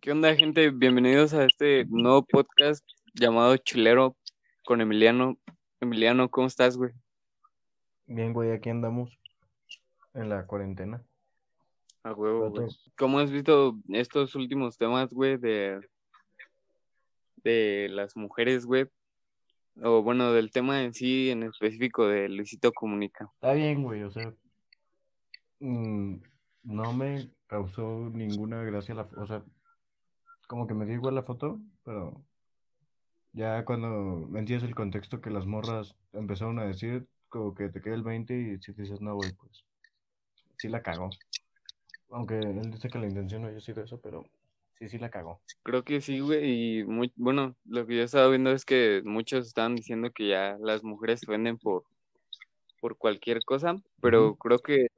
¿Qué onda, gente? Bienvenidos a este nuevo podcast llamado Chilero con Emiliano. Emiliano, ¿cómo estás, güey? Bien, güey, aquí andamos en la cuarentena. A huevo, güey. ¿Cómo has visto estos últimos temas, güey, de, de las mujeres, güey? O bueno, del tema en sí, en específico de Luisito Comunica. Está bien, güey, o sea, mm, no me causó ninguna gracia la, o sea, como que me dio igual la foto, pero ya cuando entiendes el contexto que las morras empezaron a decir, como que te queda el 20 y si dices, no, güey, pues sí la cagó. Aunque él dice que la intención no haya sido eso, pero sí, sí la cagó. Creo que sí, güey, y muy, bueno, lo que yo estaba viendo es que muchos estaban diciendo que ya las mujeres se venden por, por cualquier cosa, pero creo que,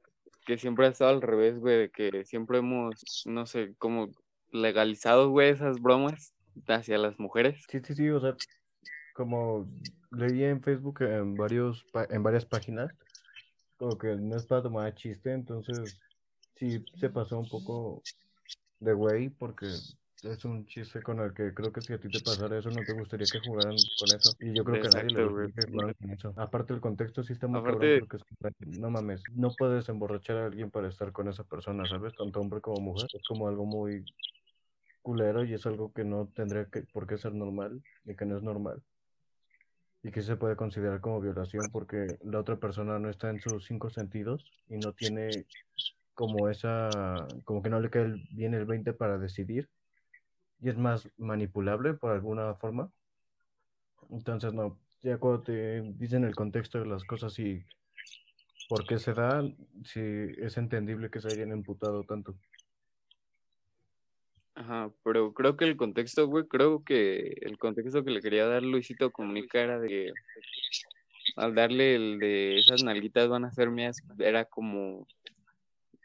que siempre ha estado al revés, güey, de que siempre hemos, no sé, como legalizado, güey, esas bromas hacia las mujeres. Sí, sí, sí, o sea, como leí en Facebook en, varios, en varias páginas, como que no es para tomar chiste, entonces sí se pasó un poco de güey, porque es un chiste con el que creo que si a ti te pasara eso, no te gustaría que jugaran con eso. Y yo creo que a nadie le Exacto, gustaría que jugaran con eso. Aparte, el contexto sí está muy Aparte- cabrón, porque es- no mames, no puedes emborrachar a alguien para estar con esa persona, ¿sabes? Tanto hombre como mujer. Es como algo muy culero y es algo que no tendría que, por qué ser normal y que no es normal. Y que se puede considerar como violación porque la otra persona no está en sus cinco sentidos y no tiene como esa, como que no le cae bien el 20 para decidir y es más manipulable por alguna forma. Entonces, no, ya cuando te dicen el contexto de las cosas y por qué se da, sí es entendible que se hayan emputado tanto. Ajá, pero creo que el contexto, güey, creo que el contexto que le quería dar Luisito Comunica era de que al darle el de esas nalguitas van a ser mías, era como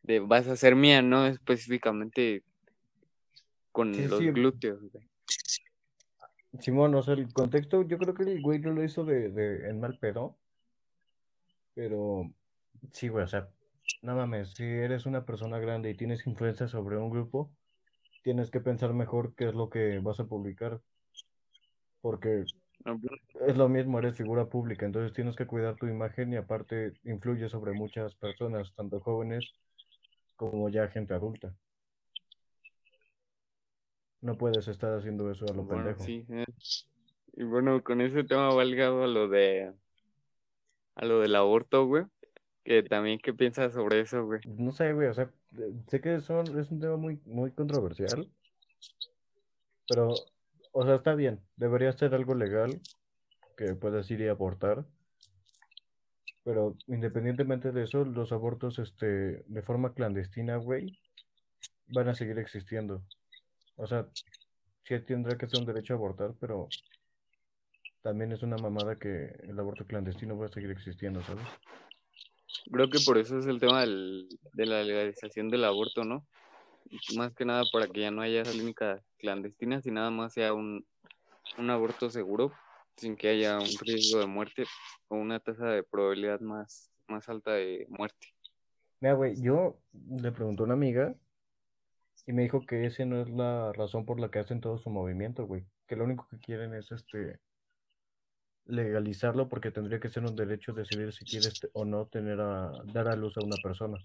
de vas a ser mía, no específicamente con Sí, los sí. glúteos, güey. Simón, o sea, el contexto, yo creo que el güey no lo hizo de, de en mal pedo. Pero sí, güey, o sea, no mames, si eres una persona grande y tienes influencia sobre un grupo, tienes que pensar mejor qué es lo que vas a publicar. Porque es lo mismo, eres figura pública, entonces tienes que cuidar tu imagen y aparte influye sobre muchas personas, tanto jóvenes como ya gente adulta. No puedes estar haciendo eso a lo Bueno, pendejo. sí, eh. Y bueno, con ese tema va ligado a lo de a lo del aborto, güey. Que también, ¿qué piensas sobre eso, güey? No sé, güey, o sea, sé que son, es un tema muy, muy controversial, pero, o sea, está bien, debería ser algo legal que puedas ir y abortar, pero independientemente de eso, los abortos, este, de forma clandestina, güey, van a seguir existiendo. O sea, sí tendrá que ser un derecho a abortar, pero también es una mamada que el aborto clandestino va a seguir existiendo, ¿sabes? Creo que por eso es el tema del- de la legalización del aborto, ¿no? Más que nada para que ya no haya clínicas clandestinas y nada más sea un, un aborto seguro, sin que haya un riesgo de muerte o una tasa de probabilidad más, más alta de muerte. Mira, güey, yo le pregunté a una amiga y me dijo que ese no es la razón por la que hacen todo su movimiento, güey. Que lo único que quieren es este legalizarlo porque tendría que ser un derecho decidir si quieres te- o no tener a dar a luz a una persona.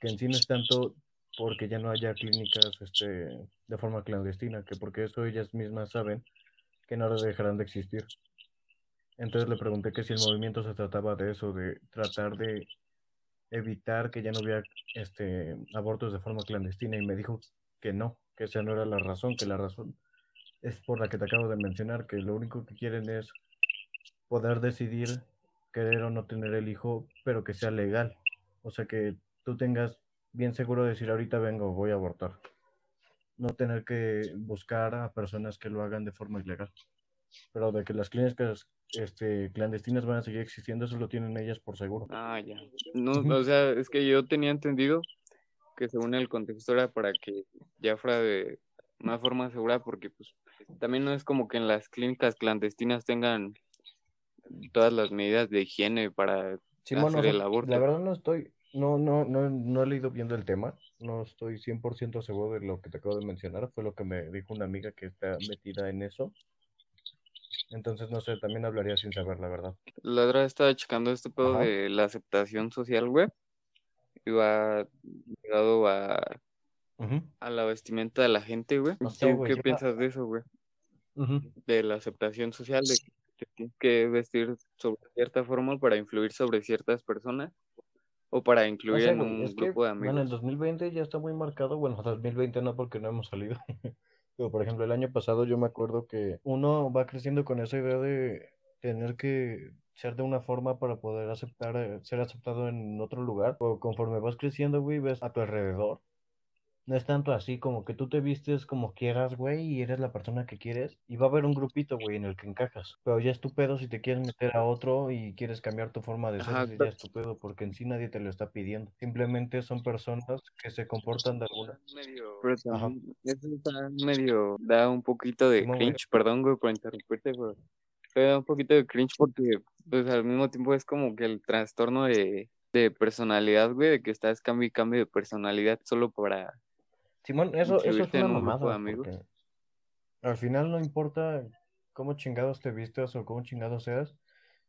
Que en sí no es tanto porque ya no haya clínicas este de forma clandestina, que porque eso ellas mismas saben que no dejarán de existir. Entonces le pregunté que si el movimiento se trataba de eso, de tratar de evitar que ya no hubiera este, abortos de forma clandestina y me dijo que no, que esa no era la razón, que la razón es por la que te acabo de mencionar, que lo único que quieren es poder decidir querer o no tener el hijo, pero que sea legal. O sea, que tú tengas bien seguro de decir ahorita vengo, voy a abortar. No tener que buscar a personas que lo hagan de forma ilegal. Pero de que las clínicas este, clandestinas van a seguir existiendo, eso lo tienen ellas por seguro. Ah, ya. No, o sea, es que yo tenía entendido que según el contexto era para que ya fuera de una forma segura, porque pues también no es como que en las clínicas clandestinas tengan todas las medidas de higiene para Simón, hacer o sea, el aborto. la verdad no estoy, no, no, no, no he leído viendo el tema, no estoy 100% seguro de lo que te acabo de mencionar, fue lo que me dijo una amiga que está metida en eso. Entonces, no sé, también hablaría sin saber la verdad. La otra vez estaba checando este pedo Ajá. de la aceptación social, güey. Y va ligado a, a la vestimenta de la gente, güey. No sé, ¿Tú güey, qué piensas de eso, güey? De la aceptación social, de que tienes que vestir sobre cierta forma para influir sobre ciertas personas o para incluir en un es que, grupo de bueno, en amigos. 2020 ya está muy marcado, bueno, 2020 no porque no hemos salido, pero por ejemplo el año pasado yo me acuerdo que uno va creciendo con esa idea de tener que ser de una forma para poder aceptar, eh, ser aceptado en otro lugar, o conforme vas creciendo, güey, ves a tu alrededor. No es tanto así como que tú te vistes como quieras, güey, y eres la persona que quieres, y va a haber un grupito, güey, en el que encajas. Pero ya es tu pedo si te quieres meter a otro y quieres cambiar tu forma de ser, Ajá, ya es tu pedo, porque en sí nadie te lo está pidiendo. Simplemente son personas que se comportan de alguna. Medio- Pero Ajá. también eso está medio, da un poquito de güey. cringe, perdón, güey, por interrumpirte, güey. Pero da un poquito de cringe porque, pues, al mismo tiempo es como que el trastorno de, de personalidad, güey, de que estás cambio y cambio de personalidad solo para... Simón, eso, eso es una mamada, amigos. al final no importa cómo chingados te vistas o cómo chingados seas,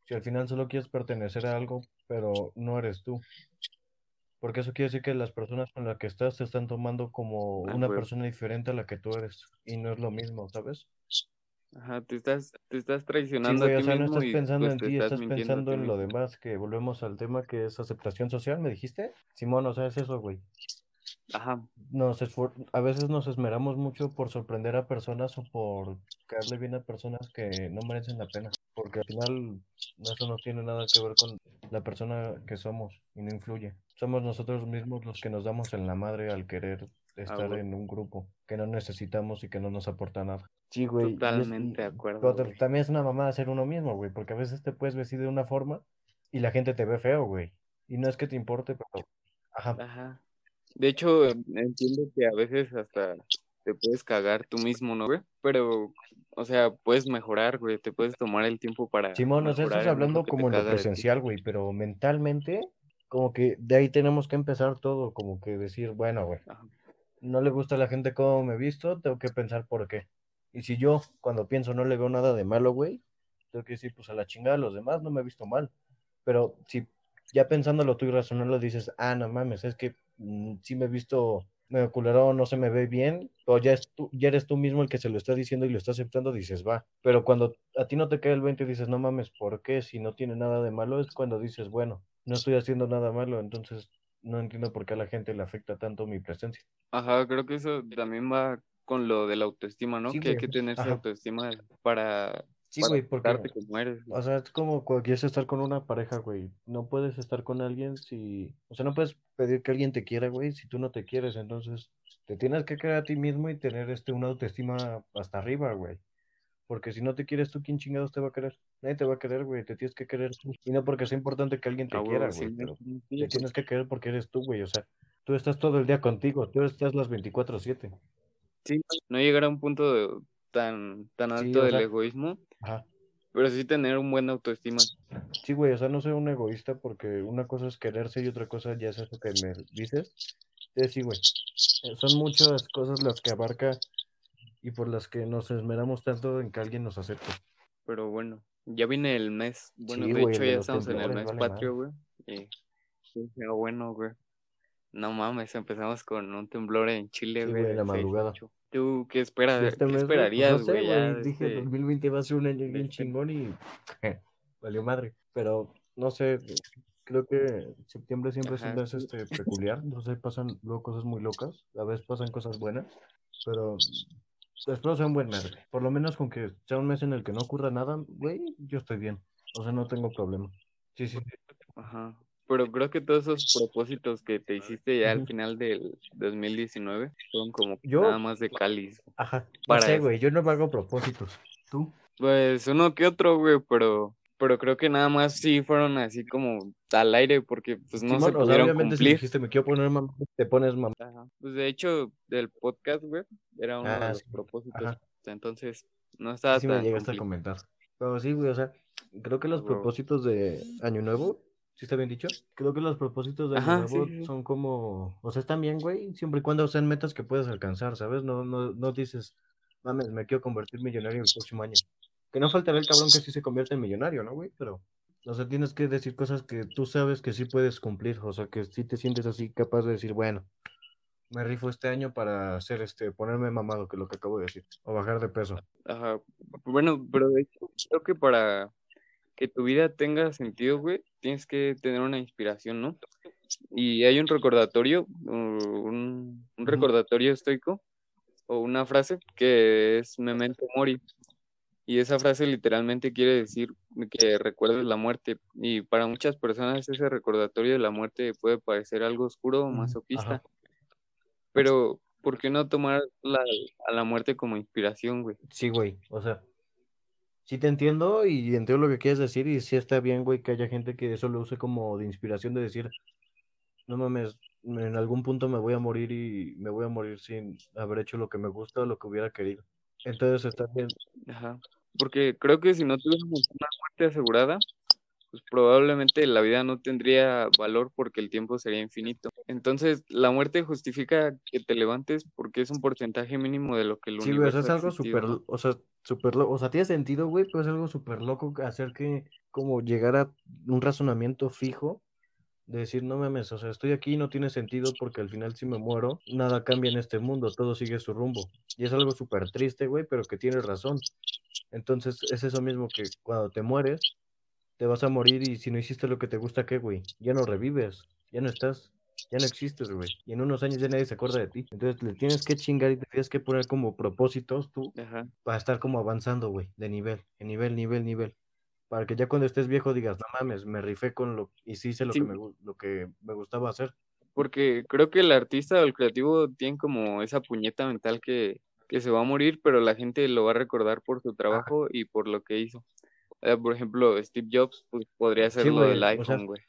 si al final solo quieres pertenecer a algo, pero no eres tú. Porque eso quiere decir que las personas con las que estás te están tomando como Ah, una güey. persona diferente a la que tú eres. Y no es lo mismo, ¿sabes? Ajá, te estás, te estás Sí, traicionando a güey, o ti sea, no estás y pensando pues en ti, estás estás pensando ti en lo demás, que volvemos al tema que es aceptación social, ¿me dijiste? Simón, o sea, es eso, güey. Ajá, Nos esfor- a veces nos esmeramos mucho por sorprender a personas o por caerle bien a personas que no merecen la pena, porque al final eso no tiene nada que ver con la persona que somos y no influye. Somos nosotros mismos los que nos damos en la madre al querer estar güey. en un grupo que no necesitamos y que no nos aporta nada. Sí, güey. Totalmente de acuerdo, pero te- güey. también es una mamada ser uno mismo, güey, porque a veces te puedes vestir de una forma y la gente te ve feo, güey. Y no es que te importe, pero... Ajá. Ajá. De hecho, entiendo que a veces hasta te puedes cagar tú mismo, ¿no, güey? Pero, o sea, puedes mejorar, güey. Te puedes tomar el tiempo para Simón, o sea, mejorar estás hablando como en lo presencial, güey, pero mentalmente, como que de ahí tenemos que empezar todo, como que decir, bueno, güey, no le gusta a la gente cómo me he visto, tengo que pensar por qué. Y si yo, cuando pienso, no le veo nada de malo, güey, tengo que decir, pues a la chingada los demás, no me he visto mal. Pero si ya pensándolo tú y razonando dices, ah, no mames, es que sí me he visto medio culero, no se me ve bien, o ya, es tú, ya eres tú mismo el que se lo está diciendo y lo está aceptando, dices, va. Pero cuando a ti no te cae el 20 y dices, no mames, ¿por qué? Si no tiene nada de malo, es cuando dices, bueno, no estoy haciendo nada malo, entonces no entiendo por qué a la gente le afecta tanto mi presencia. Ajá, creo que eso también va con lo de la autoestima, ¿no? Sí, que hay que tener esa autoestima para, Sí, para güey, porque, como eres. güey. o sea, es como cuando quieres estar con una pareja, güey. No puedes estar con alguien si, o sea, no puedes pedir que alguien te quiera, güey, si tú no te quieres. Entonces, te tienes que querer a ti mismo y tener este una autoestima hasta arriba, güey. Porque si no te quieres tú, ¿quién chingados te va a querer? Nadie te va a querer, güey. Te tienes que querer tú. Y no porque sea importante que alguien te quiera, güey, sí, te tienes que querer porque eres tú, güey. O sea, tú estás todo el día contigo, tú estás las 24/7. sí, no llegar a un punto de- tan, tan alto del sea, egoísmo, ajá. pero sí tener un buen autoestima. Sí, güey, o sea, no soy un egoísta porque una cosa es quererse y otra cosa ya es eso que me dices. Sí, sí, güey. Eh, Son muchas cosas las que abarca y por las que nos esmeramos tanto en que alguien nos acepte. Pero bueno, ya viene el mes. Bueno, Sí, de hecho ya estamos en el mes vale patrio, güey. Y sí, pero bueno, güey. No mames, empezamos con un temblor en Chile, Sí, güey, en la madrugada. 6-8. ¿Tú qué esperas? De este ¿Qué mes, pues esperarías, no sé, güey? Ya Dije, este, 2020 va a ser un año bien chingón y valió madre. Pero no sé, creo que septiembre siempre es un mes este, peculiar. No sé, pasan luego cosas muy locas. A veces pasan cosas buenas, pero espero sea un buen mes. Por lo menos con que sea un mes en el que no ocurra nada, güey, yo estoy bien. O sea, no tengo problema. Sí, sí. Ajá. Pero creo que todos esos propósitos que te hiciste ya al final del 2019 fueron como Yo- nada más de cáliz. Ajá. No Para sé, eso. güey, yo no me hago propósitos. ¿Tú? Pues uno que otro, güey, pero, pero creo que nada más sí fueron así como al aire porque pues no Simón, se o sea, pudieron obviamente si cumplir. dijiste me quiero poner mamá, te pones mamá. Ajá. Pues de hecho, del podcast, güey, era uno de Ah, los sí. propósitos. Ajá. Entonces, no estaba Sí, sí me tan llegaste a complicado. comentar. Pero sí, güey, o sea, creo que los Huevo. propósitos de Año Nuevo ¿Sí está bien dicho? Creo que los propósitos de Ajá, nuevo sí, son como, o sea, están bien, güey, siempre y cuando sean metas que puedas alcanzar, ¿sabes? No, no, no dices, mames, me quiero convertir millonario el próximo año. Que no faltará el cabrón que sí se convierte en millonario, ¿no, güey? Pero, o sea, tienes que decir cosas que tú sabes que sí puedes cumplir, o sea, que sí te sientes así capaz de decir, bueno, me rifo este año para hacer este, ponerme mamado, que es lo que acabo de decir, o bajar de peso. Ajá. Bueno, pero de hecho, creo que para que tu vida tenga sentido, güey, tienes que tener una inspiración, ¿no? Y hay un recordatorio, un, recordatorio estoico, o una frase que es memento mori. Y esa frase literalmente quiere decir que recuerdes la muerte. Y para muchas personas ese recordatorio de la muerte puede parecer algo oscuro o masoquista. ajá. Pero, ¿por qué no tomar la, a la muerte como inspiración, güey? Sí, güey, o sea, sí te entiendo y entiendo lo que quieres decir y sí está bien, güey, que haya gente que eso lo use como de inspiración de decir, no mames, en algún punto me voy a morir y me voy a morir sin haber hecho lo que me gusta o lo que hubiera querido. Entonces está bien. Ajá. Porque creo que si no tuviéramos una muerte asegurada, pues probablemente la vida no tendría valor porque el tiempo sería infinito. Entonces, la muerte justifica que te levantes porque es un porcentaje mínimo de lo que el Sí, güey, o sea, universo es algo súper, o sea, súper, o sea, tiene sentido, güey, pero es algo súper loco hacer que como llegar a un razonamiento fijo de decir, no mames, o sea, estoy aquí y no tiene sentido porque al final si me muero, nada cambia en este mundo, todo sigue su rumbo. Y es algo súper triste, güey, pero que tienes razón. Entonces, es eso mismo que cuando te mueres, te vas a morir y si no hiciste lo que te gusta, ¿qué, güey? Ya no revives, ya no estás, ya no existes, güey. Y en unos años ya nadie se acuerda de ti. Entonces, le tienes que chingar y te tienes que poner como propósitos tú Ajá. para estar como avanzando, güey, de nivel, en nivel, nivel, nivel. Para que ya cuando estés viejo digas, no mames, me rifé con lo y sí hice lo, Sí. que, me, lo que me gustaba hacer. Porque creo que el artista o el creativo tiene como esa puñeta mental que, que se va a morir, pero la gente lo va a recordar por su trabajo y por lo que hizo. Eh, por ejemplo, Steve Jobs pues, podría ser Sí, lo güey, del o iPhone, sea, güey.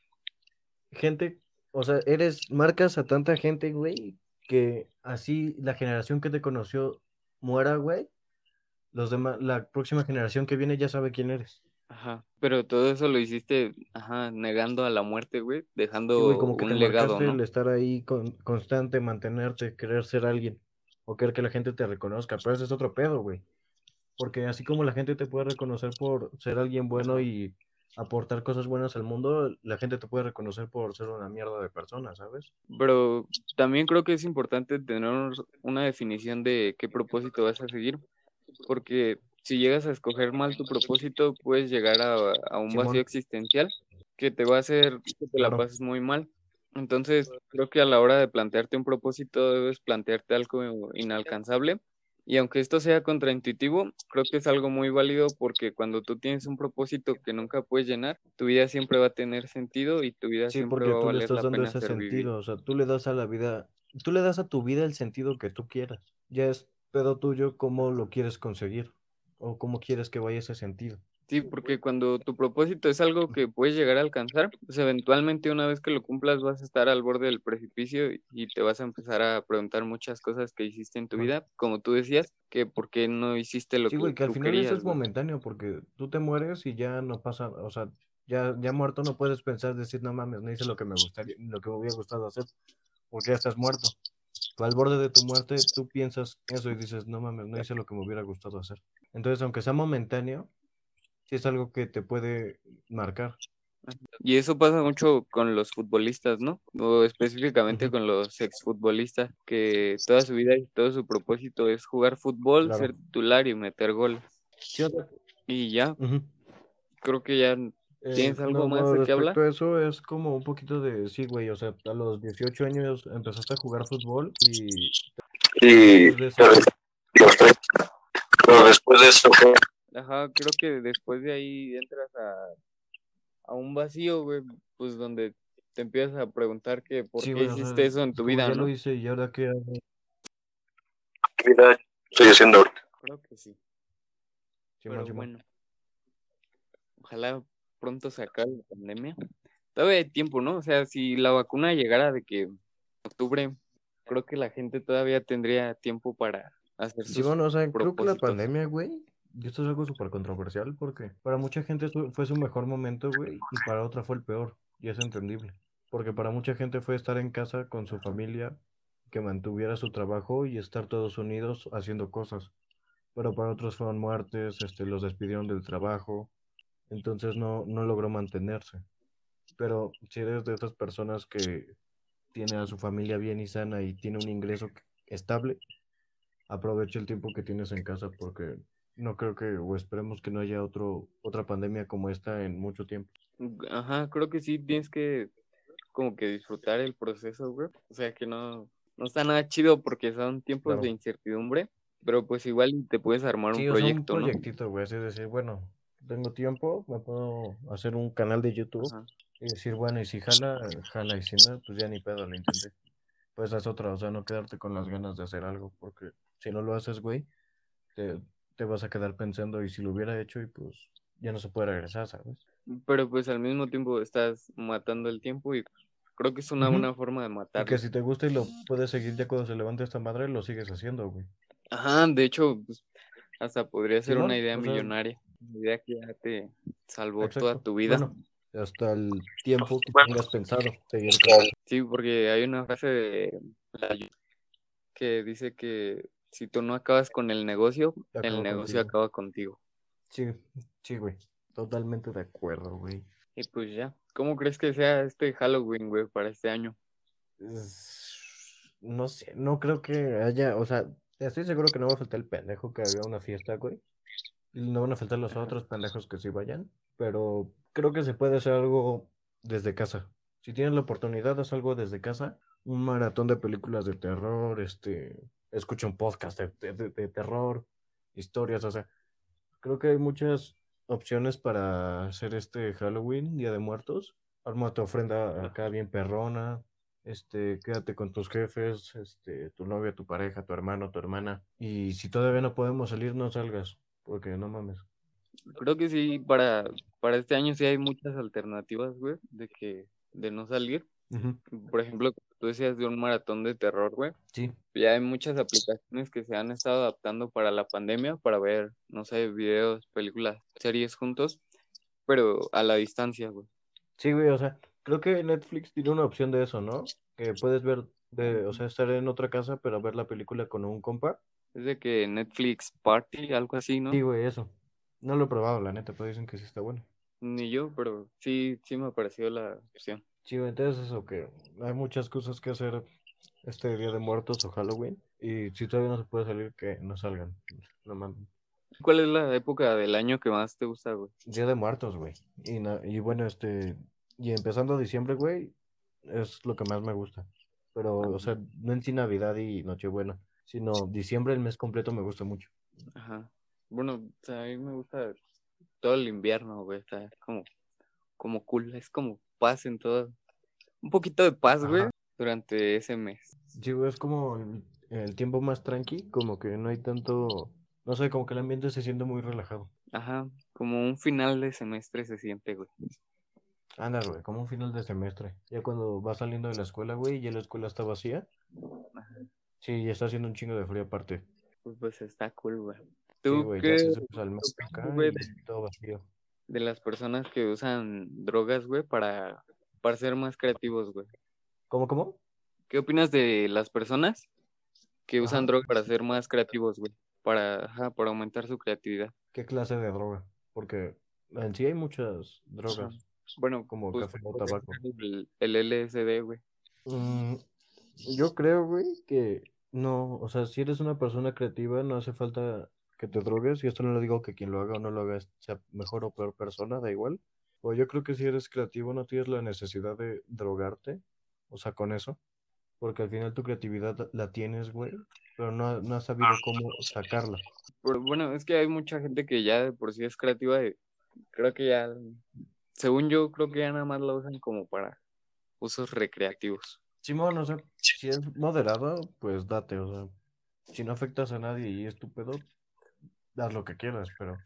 gente, o sea, eres, marcas a tanta gente, güey, que así la generación que te conoció muera, güey, los demás, la próxima generación que viene ya sabe quién eres. Ajá. Pero todo eso lo hiciste, ajá, negando a la muerte, güey, Sí, güey, dejando como que te un legado, el estar ahí con, constante, mantenerte, querer ser alguien, o querer que la gente te reconozca, pero ese es otro pedo, güey. Porque así como la gente te puede reconocer por ser alguien bueno y aportar cosas buenas al mundo, la gente te puede reconocer por ser una mierda de persona, ¿sabes? Pero también creo que es importante tener una definición de qué propósito vas a seguir, porque si llegas a escoger mal tu propósito, puedes llegar a, a un Simón. vacío existencial que te va a hacer que te la pases muy mal. Entonces, creo que a la hora de plantearte un propósito, debes plantearte algo inalcanzable. Y aunque esto sea contraintuitivo, creo que es algo muy válido porque cuando tú tienes un propósito que nunca puedes llenar, tu vida siempre va a tener sentido y tu vida Sí, siempre porque va a tú le valer estás la dando pena ese ser sentido, o sea, tú le das a la vida, tú le das a tu vida el sentido que tú quieras. Ya es pedo tuyo cómo lo quieres conseguir o cómo quieres que vaya ese sentido. Sí, porque cuando tu propósito es algo que puedes llegar a alcanzar, pues eventualmente una vez que lo cumplas vas a estar al borde del precipicio y- te vas a empezar a preguntar muchas cosas que hiciste en tu vida, como tú decías, que por qué no hiciste lo Sí, que güey, que al tú final eso es güey. momentáneo porque tú te mueres y ya no pasa, o sea, ya, ya muerto no puedes pensar, decir, no mames, no hice lo que me gustaría, lo que me hubiera gustado hacer, porque ya estás muerto. Tú al borde de tu muerte, tú piensas eso y dices, no mames, no hice lo que me hubiera gustado hacer. Entonces, aunque sea momentáneo, sí es algo que te puede marcar. Y eso pasa mucho con los futbolistas, ¿no? O específicamente con los exfutbolistas, que toda su vida y todo su propósito es jugar fútbol, Claro. ser titular y meter goles. Sí, Y ya, ujú. creo que ya Eh, tienes algo no, más de qué hablar. eso es como un poquito de, sí, güey, o sea, a los 18 años empezaste a jugar fútbol y Y después de eso, pero después de eso. Ajá, creo que después de ahí entras a, a un vacío, güey, pues donde te empiezas a preguntar que por sí, qué hiciste eso en tu vida, ya ¿no? lo hice y ahora qué hago. ¿Qué vida estoy haciendo ahorita? Creo que sí. Simón, Pero bueno, ojalá pronto se acabe la pandemia. Todavía hay tiempo, ¿no? O sea, si la vacuna llegara de que en octubre, creo que la gente todavía tendría tiempo para hacer sus Simón, o sea, creo que la pandemia, güey, y esto es algo súper controversial porque para mucha gente fue su mejor momento, güey, y para otra fue el peor. y es entendible. Porque para mucha gente fue estar en casa con su familia, que mantuviera su trabajo y estar todos unidos haciendo cosas. Pero para otros fueron muertes, este, los despidieron del trabajo, entonces no, no logró mantenerse. Pero si eres de esas personas que tiene a su familia bien y sana y tiene un ingreso estable, aprovecha el tiempo que tienes en casa porque no creo que, o esperemos que no haya otro, otra pandemia como esta en mucho tiempo. Ajá, creo que sí tienes que como que disfrutar el proceso, güey. O sea, que no, no está nada chido porque son tiempos Claro. de incertidumbre, pero pues igual te puedes armar Sí, un un proyecto, ¿no? proyectito, güey, así decir, bueno, tengo tiempo, me puedo hacer un canal de YouTube Ajá. y decir, bueno, y si jala, jala, y si no, pues ya ni pedo, lo intenté. Pues es otra, o sea, no quedarte con las ganas de hacer algo, porque si no lo haces, güey, te, te vas a quedar pensando, y si lo hubiera hecho, y pues ya no se puede regresar, ¿sabes? Pero pues al mismo tiempo estás matando el tiempo y creo que es una buena forma de Y matarlo. que si te gusta y lo puedes seguir ya cuando se levante esta madre, lo sigues haciendo, güey. Ajá, de hecho, pues, hasta podría ser una idea o sea- millonaria. Una idea que ya te salvó Exacto. toda tu vida. Bueno, hasta el tiempo que Bueno. tengas pensado seguir. Sí, porque hay una frase de la que dice que si tú no acabas con el negocio, el negocio contigo. acaba contigo. Sí, sí, güey. Totalmente de acuerdo, güey. Y pues ya, ¿cómo crees que sea este Halloween, güey, para este año? No sé, no creo que haya, o sea, estoy seguro que no va a faltar el pendejo que haga una fiesta, güey. Y no van a faltar los otros pendejos que sí vayan, pero creo que se puede hacer algo desde casa. Si tienes la oportunidad, haz algo desde casa. Un maratón de películas de terror, este, escucha un podcast de, de- terror, historias, o sea, creo que hay muchas opciones para hacer este Halloween, Día de Muertos. Arma tu ofrenda acá bien perrona, este, quédate con tus jefes, este, tu novia, tu pareja, tu hermano, tu hermana. Y si todavía no podemos salir, no salgas, porque no mames. Creo que sí, para, para este año sí hay muchas alternativas, güey, de que, de no salir. Por ejemplo, tú decías de un maratón de terror, güey. Sí, Ya hay muchas aplicaciones que se han estado adaptando para la pandemia, para ver, no sé, videos, películas, series juntos, pero a la distancia, güey. sí, güey, o sea, creo que Netflix tiene una opción de eso, ¿no? Que puedes ver, de, o sea, estar en otra casa, pero ver la película con un compa. Es de que Netflix Party, algo así, ¿no? Sí, güey, eso. No lo he probado, la neta, pero dicen que sí está bueno. Ni yo, pero sí, sí me pareció la opción. Sí, güey, entonces eso que hay muchas cosas que hacer este Día de Muertos o Halloween. Y si todavía no se puede salir, que no salgan. No mames. ¿Cuál es la época del año que más te gusta, güey? Día de Muertos, güey. Y, na- y bueno, este. Y empezando diciembre, güey, es lo que más me gusta. Pero, o sea, no en sí Navidad y Nochebuena, sino diciembre, el mes completo me gusta mucho. Ajá. Bueno, o sea, a mí me gusta todo el invierno, güey. Está como, como cool, es como paz en todo. Un poquito de paz, güey, Ajá. durante ese mes. Sí, güey, es como el, tiempo más tranqui, como que no hay tanto. No sé, como que el ambiente se siente muy relajado. Ajá, como un final de semestre se siente, güey. Anda, güey, como un final de semestre. Ya cuando vas saliendo de la escuela, güey, y ya la escuela está vacía. Sí, y está haciendo un chingo de frío aparte. Pues, pues está cool, güey. Sí, ¿Tú güey, qué ya se al opinas, acá güey, y todo vacío. de las personas que usan drogas, güey, para, para ser más creativos, güey? ¿Cómo, cómo? ¿Qué opinas de las personas que usan drogas para ser más creativos, güey? Para, ajá, para aumentar su creatividad. ¿Qué clase de droga? Porque en sí hay muchas drogas. Bueno, Como pues, café o tabaco. El, el LSD, güey. Mm, yo creo, güey, que no, o sea, si eres una persona creativa, no hace falta que te drogues, y esto no lo digo que quien lo haga o no lo haga sea mejor o peor persona, da igual. O yo creo que si eres creativo no tienes la necesidad de drogarte, o sea, con eso, porque al final tu creatividad la tienes, güey, pero no, no has sabido cómo sacarla. Pero bueno, es que hay mucha gente que ya de por sí es creativa y creo que ya, según yo, creo que ya nada más la usan como para usos recreativos. Simón, o sea, si es moderado, pues date, o sea, si no afectas a nadie y es tu pedo, haz lo que quieras, pero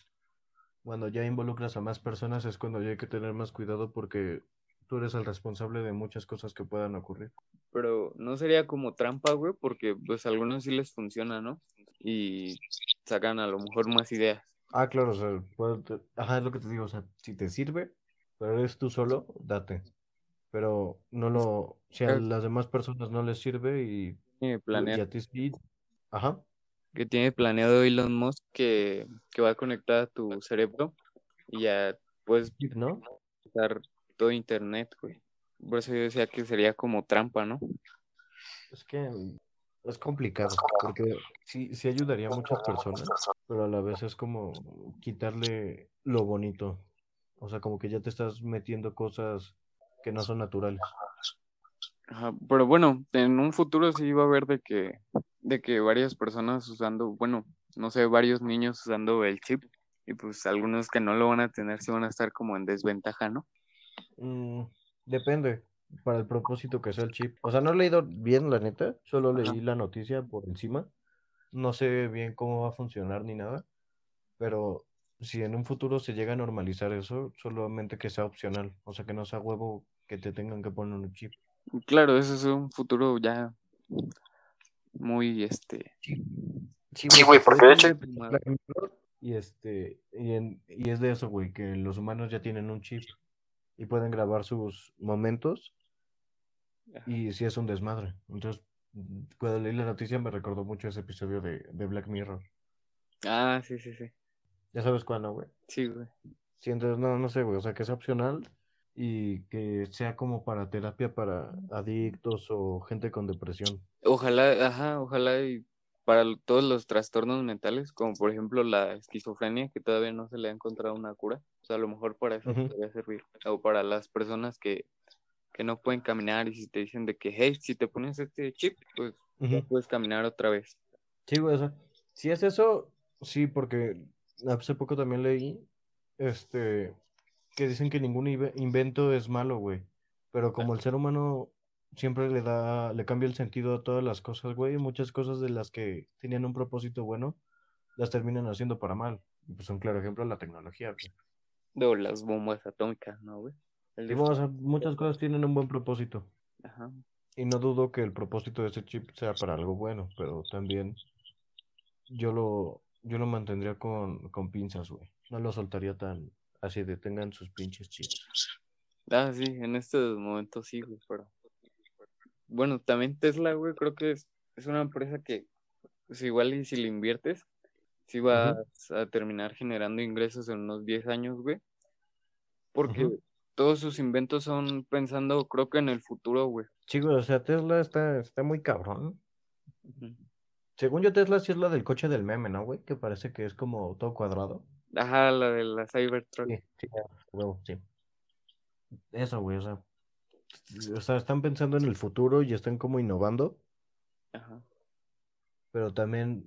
cuando ya involucras a más personas es cuando ya hay que tener más cuidado porque tú eres el responsable de muchas cosas que puedan ocurrir. Pero no sería como trampa, güey, porque pues a algunos sí les funciona, ¿no? Y sacan a lo mejor más ideas. Ah, claro, o sea, puede te- ajá, es lo que te digo, o sea, si te sirve, pero eres tú solo, date. pero no lo, si a las demás personas no les sirve y, y a ti sí, ajá, que tiene planeado Elon Musk que, que va a conectar a tu cerebro y ya puedes ¿no? usar todo internet, güey. Por eso yo decía que sería como trampa, ¿no? Es que es complicado, porque sí, sí ayudaría a muchas personas, pero a la vez es como quitarle lo bonito. O sea, como que ya te estás metiendo cosas que no son naturales. Ajá, pero bueno, en un futuro sí va a haber de que, de que varias personas usando, bueno, no sé, varios niños usando el chip y pues algunos que no lo van a tener sí van a estar como en desventaja, ¿no? Mm, depende para el propósito que sea el chip. O sea, no he leído bien, la neta, solo Ajá. leí la noticia por encima. No sé bien cómo va a funcionar ni nada, pero si en un futuro se llega a normalizar eso, solamente que sea opcional, o sea, que no sea huevo que te tengan que poner un chip. Claro, eso es un futuro ya muy, este, Sí, Sí, güey, porque de hecho-. Y este, y, en- y es de eso, güey, que los humanos ya tienen un chip y pueden grabar sus momentos Ajá. y sí es un desmadre. Entonces, cuando leí la noticia me recordó mucho ese episodio de, de Black Mirror. Ah, sí, sí, sí. Ya sabes cuándo, güey. Sí, güey. Sí, entonces no, no sé, güey, o sea, que sea opcional y que sea como para terapia para adictos o gente con depresión. Ojalá, ajá, ojalá y para todos los trastornos mentales, como por ejemplo la esquizofrenia, que todavía no se le ha encontrado una cura. O sea, a lo mejor para eso Ujú. podría servir. O para las personas que, que no pueden caminar y si te dicen de que, hey, si te pones este chip, pues ya Ujú. puedes caminar otra vez. Sí, güey, o sea, si es eso, sí, porque hace poco también leí, este, que dicen que ningún inve- invento es malo, güey, pero como el ser humano siempre le da, le cambia el sentido a todas las cosas, güey, muchas cosas de las que tenían un propósito bueno, las terminan haciendo para mal. Y pues un claro ejemplo la tecnología, güey. Las bombas atómicas, ¿no, güey? El o sea, muchas cosas tienen un buen propósito. Ajá. Y no dudo que el propósito de ese chip sea para algo bueno, pero también yo lo, yo lo mantendría con, con pinzas, güey. No lo soltaría tan así de tengan sus pinches chips. Ah, sí, en estos momentos sí, güey, pero... Bueno, también Tesla, güey, creo que es, es una empresa que, pues igual y si le inviertes, sí vas a terminar generando ingresos en unos 10 años, güey. Porque todos sus inventos son pensando, creo que en el futuro, güey. Güey, o sea, Tesla está, está muy cabrón. Según yo, Tesla sí es la del coche del meme, ¿no, güey? Que parece que es como todo cuadrado. Ajá, la de la Cybertruck. Sí, sí, sí. Eso, güey, o sea. O sea, están pensando en el futuro y están como innovando. Ajá. pero también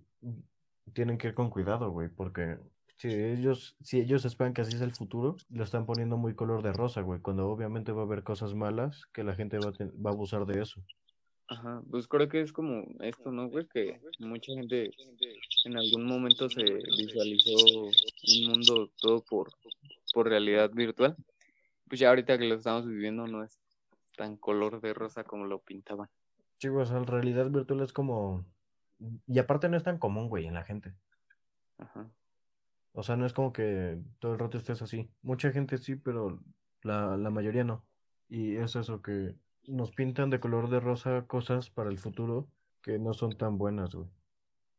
tienen que ir con cuidado, güey, porque si ellos, si ellos esperan que así es el futuro, lo están poniendo muy color de rosa, güey, cuando obviamente va a haber cosas malas que la gente va a, va a abusar de eso. Ajá, pues creo que es como esto, ¿no, güey? Que mucha gente en algún momento se visualizó un mundo todo por, por realidad virtual. Pues ya ahorita que lo estamos viviendo no es tan color de rosa como lo pintaban. Sí, güey, o sea, la realidad virtual es como... Y aparte no es tan común, güey, en la gente. Ajá. O sea, no es como que todo el rato estés así. Mucha gente sí, pero la, la mayoría no. Y es eso que nos pintan de color de rosa cosas para el futuro que no son tan buenas, güey.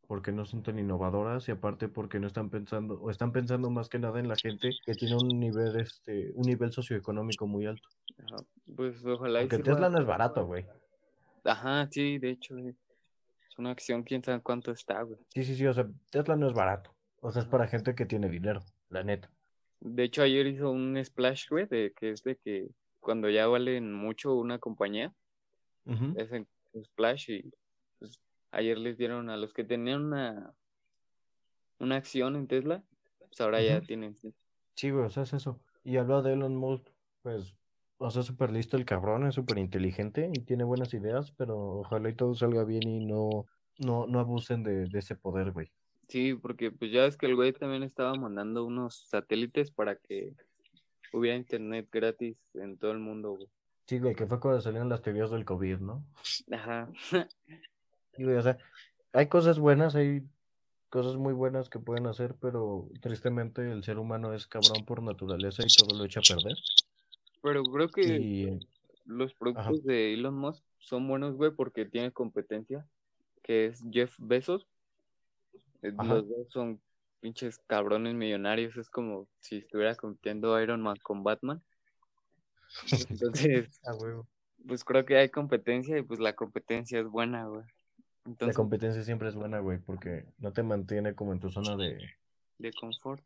Porque no son tan innovadoras y aparte porque no están pensando, o están pensando más que nada en la gente que tiene un nivel, este, un nivel socioeconómico muy alto. Ajá. Pues ojalá Porque Tesla no es barato, güey. Ajá, sí, de hecho, güey. es una acción, quién sabe cuánto está, güey. Sí, sí, sí, o sea, Tesla no es barato. O sea, es para gente que tiene dinero, la neta. De hecho, ayer hizo un splash, güey, de que es de que cuando ya valen mucho una compañía, es en splash y pues, ayer les dieron a los que tenían una, una acción en Tesla, pues ahora ya tienen. sí. Güey, o sea, es eso. Y hablado de Elon Musk, pues, o sea, súper listo el cabrón, es súper inteligente y tiene buenas ideas, pero ojalá y todo salga bien y no, no, no abusen de, de ese poder, güey. Sí, porque pues ya ves que el güey también estaba mandando unos satélites para que hubiera internet gratis en todo el mundo, güey. Sí, güey, que fue cuando salieron las teorías del COVID, ¿no? Ajá. Sí, güey, o sea, hay cosas buenas, hay cosas muy buenas que pueden hacer, pero tristemente el ser humano es cabrón por naturaleza y todo lo echa a perder. Pero creo que Y los productos de Elon Musk son buenos, güey, porque tiene competencia, que es Jeff Bezos. Eh, Ajá. Los dos son pinches cabrones millonarios, es como si estuviera compitiendo Iron Man con Batman. Entonces, Ah, pues creo que hay competencia y pues la competencia es buena, güey. La Entonces, competencia siempre es buena, güey, porque no te mantiene como en tu zona de... de confort.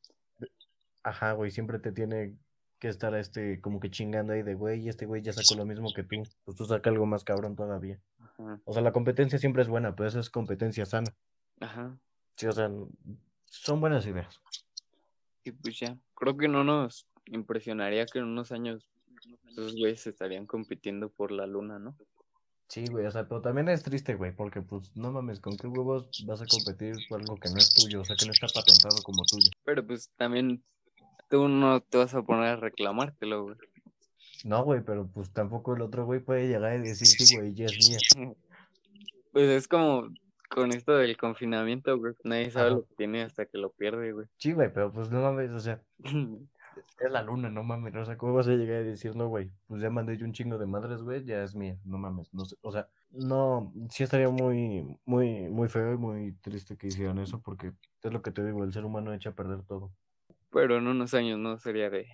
Ajá, güey, siempre te tiene que estar este, como que chingando ahí de, güey, este güey ya sacó lo mismo que tú, pues tú saca algo más cabrón todavía. Ajá, O sea, la competencia siempre es buena, pero esa es competencia sana. ajá. Sí, o sea, son buenas ideas. Y pues ya, creo que no nos impresionaría que en unos años esos güeyes estarían compitiendo por la luna, ¿no? Sí, güey, o sea, pero también es triste, güey, porque pues no mames, ¿con qué huevos vas a competir por algo que no es tuyo? O sea, que no está patentado como tuyo. Pero pues también tú no te vas a poner a reclamártelo, güey. No, güey, pero pues tampoco el otro güey puede llegar y decir, sí, güey, ya es mía. Pues es como con esto del confinamiento, güey. Nadie sabe Ajá. lo que tiene hasta que lo pierde, güey. Sí, güey, pero pues no mames, o sea, es la luna, no mames, o sea, ¿cómo vas a llegar y decir, no, güey, pues ya mandé yo un chingo de madres, güey, ya es mía, no mames, no sé, o sea, no, sí estaría muy, muy, muy feo y muy triste que hicieran eso, porque es lo que te digo, el ser humano echa a perder todo. Pero en unos años no sería de.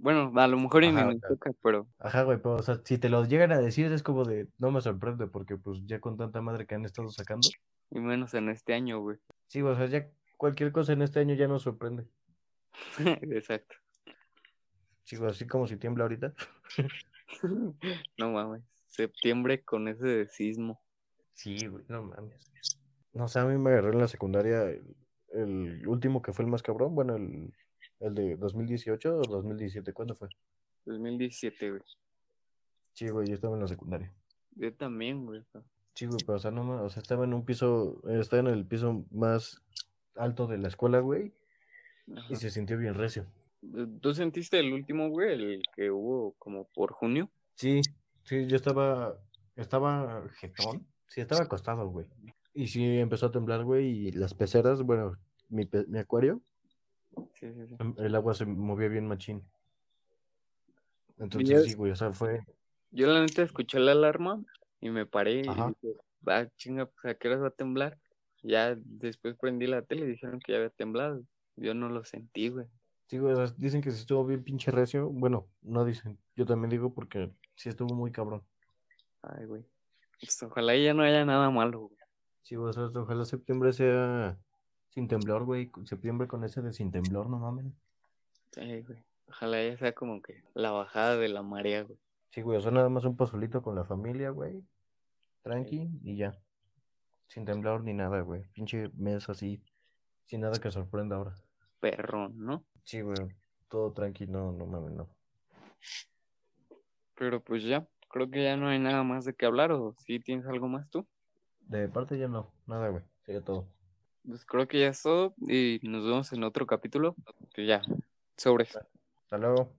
Bueno, a lo mejor o sea. toca, pero Ajá, güey, pero, o sea, si te lo llegan a decir es como de, no me sorprende, porque pues ya con tanta madre que han estado sacando, y menos en este año, güey. sí, o sea, ya cualquier cosa en este año ya nos sorprende. Exacto. Sí, güey, así como si tiembla ahorita. No mames. Septiembre con ese sismo. Sí, güey, no mames. No sé, a mí me agarró en la secundaria el, el último que fue el más cabrón, bueno, el, el de 2018 o 2017, ¿cuándo fue? 2017, güey. Sí, güey, yo estaba en la secundaria. Yo también, güey. Sí, güey, pero o sea, no o sea, estaba en un piso, estaba en el piso más alto de la escuela, güey, Ajá. y se sintió bien recio. ¿Tú sentiste el último, güey? El que hubo como por junio. Sí, sí, yo estaba, estaba jetón, sí, estaba acostado, güey. Y sí, empezó a temblar, güey, y las peceras, bueno, mi, pe- mi acuario, Sí, sí, sí. em- el agua se movía bien machín. Entonces, Yo- sí, güey, o sea, fue, Yo la neta escuché la alarma y me paré Ajá. y dije, ah, chinga, pues a qué horas va a temblar. Ya después prendí la tele y dijeron que ya había temblado. Yo no lo sentí, güey. sí, güey, dicen que sí estuvo bien pinche recio. Bueno, no dicen, yo también digo porque sí estuvo muy cabrón. Ay, güey. Pues ojalá ya no haya nada malo, güey. Sí, güey, ojalá septiembre sea sin temblor, güey, septiembre con ese de sin temblor, no mames. Sí, güey. Ojalá ya sea como que la bajada de la marea, güey. Sí, güey, o sea, nada más un pozolito con la familia, güey, tranqui, y ya. Sin temblor ni nada, güey, pinche mes así, sin nada que sorprenda ahora. Perrón, ¿no? Sí, güey, todo tranqui, no, no mames, no. Pero pues ya, creo que ya no hay nada más de qué hablar, o si tienes algo más tú. De parte ya no, nada, güey, sería todo. Pues creo que ya es todo y nos vemos en otro capítulo. Que ya, sobres. Hasta luego.